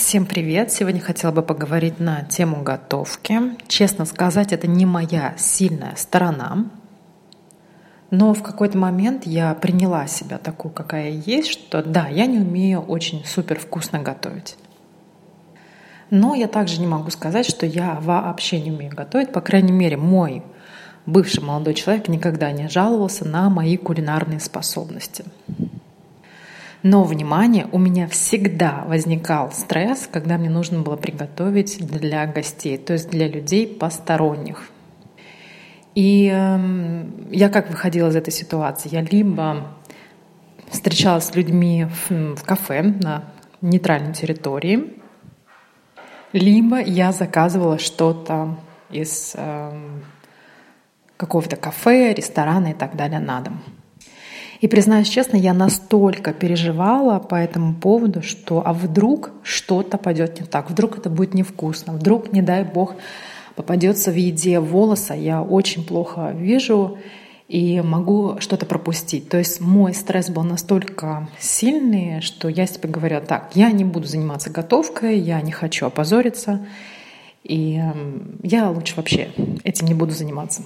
Всем привет! Сегодня хотела бы поговорить на тему готовки. Честно сказать, это не моя сильная сторона. Но в какой-то момент я приняла себя такую, какая есть, что да, я не умею очень супер вкусно готовить. Но я также не могу сказать, что я вообще не умею готовить. По крайней мере, мой бывший молодой человек никогда не жаловался на мои кулинарные способности. Но, внимание, у меня всегда возникал стресс, когда мне нужно было приготовить для гостей, то есть для людей посторонних. И э, я как выходила из этой ситуации? Я либо встречалась с людьми в, в кафе на нейтральной территории, либо я заказывала что-то из э, какого-то кафе, ресторана и так далее на дом. И признаюсь честно, я настолько переживала по этому поводу, что а вдруг что-то пойдет не так, вдруг это будет невкусно, вдруг, не дай бог, попадется в еде волоса, я очень плохо вижу и могу что-то пропустить. То есть мой стресс был настолько сильный, что я себе говорю, так, я не буду заниматься готовкой, я не хочу опозориться, и эм, я лучше вообще этим не буду заниматься.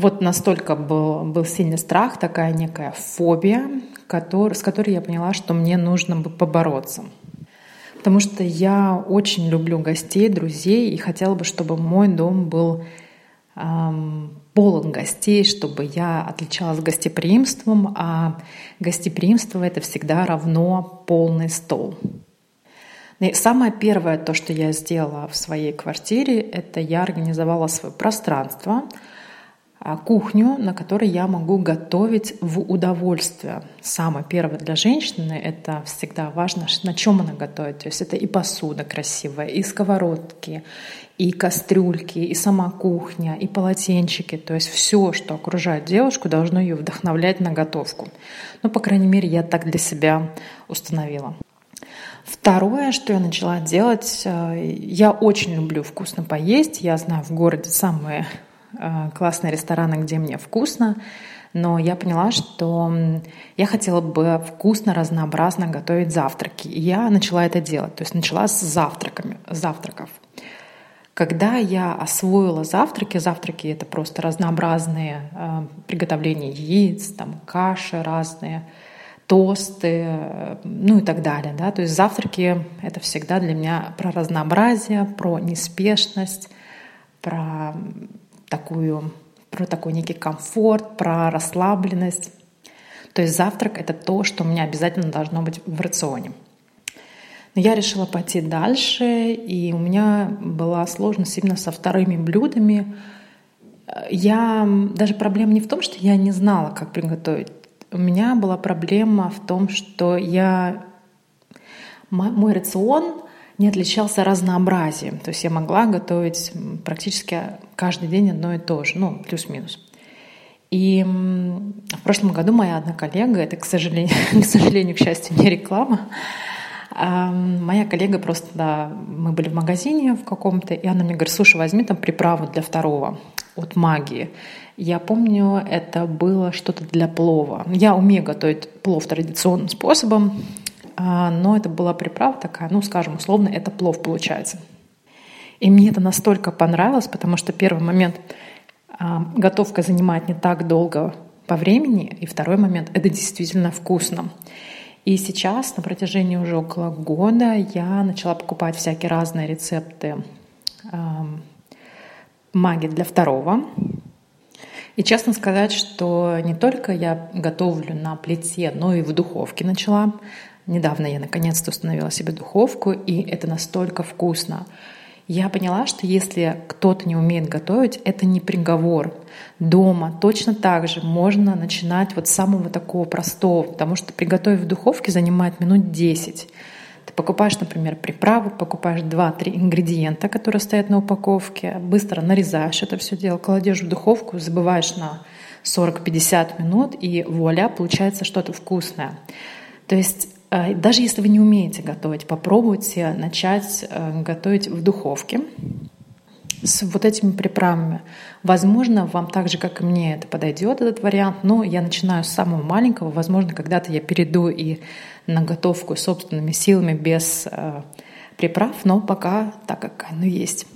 Вот настолько был, был сильный страх, такая некая фобия, который, с которой я поняла, что мне нужно бы побороться. Потому что я очень люблю гостей, друзей, и хотела бы, чтобы мой дом был эм, полон гостей, чтобы я отличалась гостеприимством, а гостеприимство — это всегда равно полный стол. И самое первое, то, что я сделала в своей квартире, это я организовала свое пространство — кухню, на которой я могу готовить в удовольствие. Самое первое для женщины — это всегда важно, на чем она готовит. То есть это и посуда красивая, и сковородки, и кастрюльки, и сама кухня, и полотенчики. То есть все, что окружает девушку, должно ее вдохновлять на готовку. Ну, по крайней мере, я так для себя установила. Второе, что я начала делать, э, я очень люблю вкусно поесть. Я знаю в городе самые классные рестораны, где мне вкусно, но я поняла, что я хотела бы вкусно, разнообразно готовить завтраки. И я начала это делать, то есть начала с завтраками, завтраков. Когда я освоила завтраки, завтраки это просто разнообразные э, приготовления яиц, там каши разные, тосты, э, ну и так далее. Да? То есть завтраки — это всегда для меня про разнообразие, про неспешность, про такую, про такой некий комфорт, про расслабленность. То есть завтрак — это то, что у меня обязательно должно быть в рационе. Но я решила пойти дальше, и у меня была сложность именно со вторыми блюдами. Я даже проблема не в том, что я не знала, как приготовить. У меня была проблема в том, что я мой рацион не отличался разнообразием. То есть я могла готовить практически каждый день одно и то же, ну, плюс-минус. И в прошлом году моя одна коллега, это, к сожалению, к сожалению, к счастью, не реклама, а моя коллега просто, да, мы были в магазине в каком-то, и она мне говорит, слушай, возьми там приправу для второго от магии. Я помню, это было что-то для плова. Я умею готовить плов традиционным способом, но это была приправа такая, ну, скажем, условно, это плов получается. И мне это настолько понравилось, потому что первый момент а, готовка занимает не так долго по времени, и второй момент — это действительно вкусно. И сейчас, на протяжении уже около года, я начала покупать всякие разные рецепты магии для второго. И честно сказать, что не только я готовлю на плите, но и в духовке начала Недавно я наконец-то установила себе духовку, и это настолько вкусно. Я поняла, что если кто-то не умеет готовить, это не приговор. Дома точно так же можно начинать вот с самого такого простого, потому что приготовить в духовке занимает минут 10. Ты покупаешь, например, приправу, покупаешь 2-3 ингредиента, которые стоят на упаковке, быстро нарезаешь это все дело, кладешь в духовку, забываешь на 40-50 минут, и вуаля, получается что-то вкусное. То есть даже если вы не умеете готовить, попробуйте начать э, готовить в духовке с вот этими приправами. Возможно, вам так же, как и мне, это подойдет, этот вариант, но я начинаю с самого маленького. Возможно, когда-то я перейду и на готовку собственными силами без э, приправ, но пока так, как оно есть.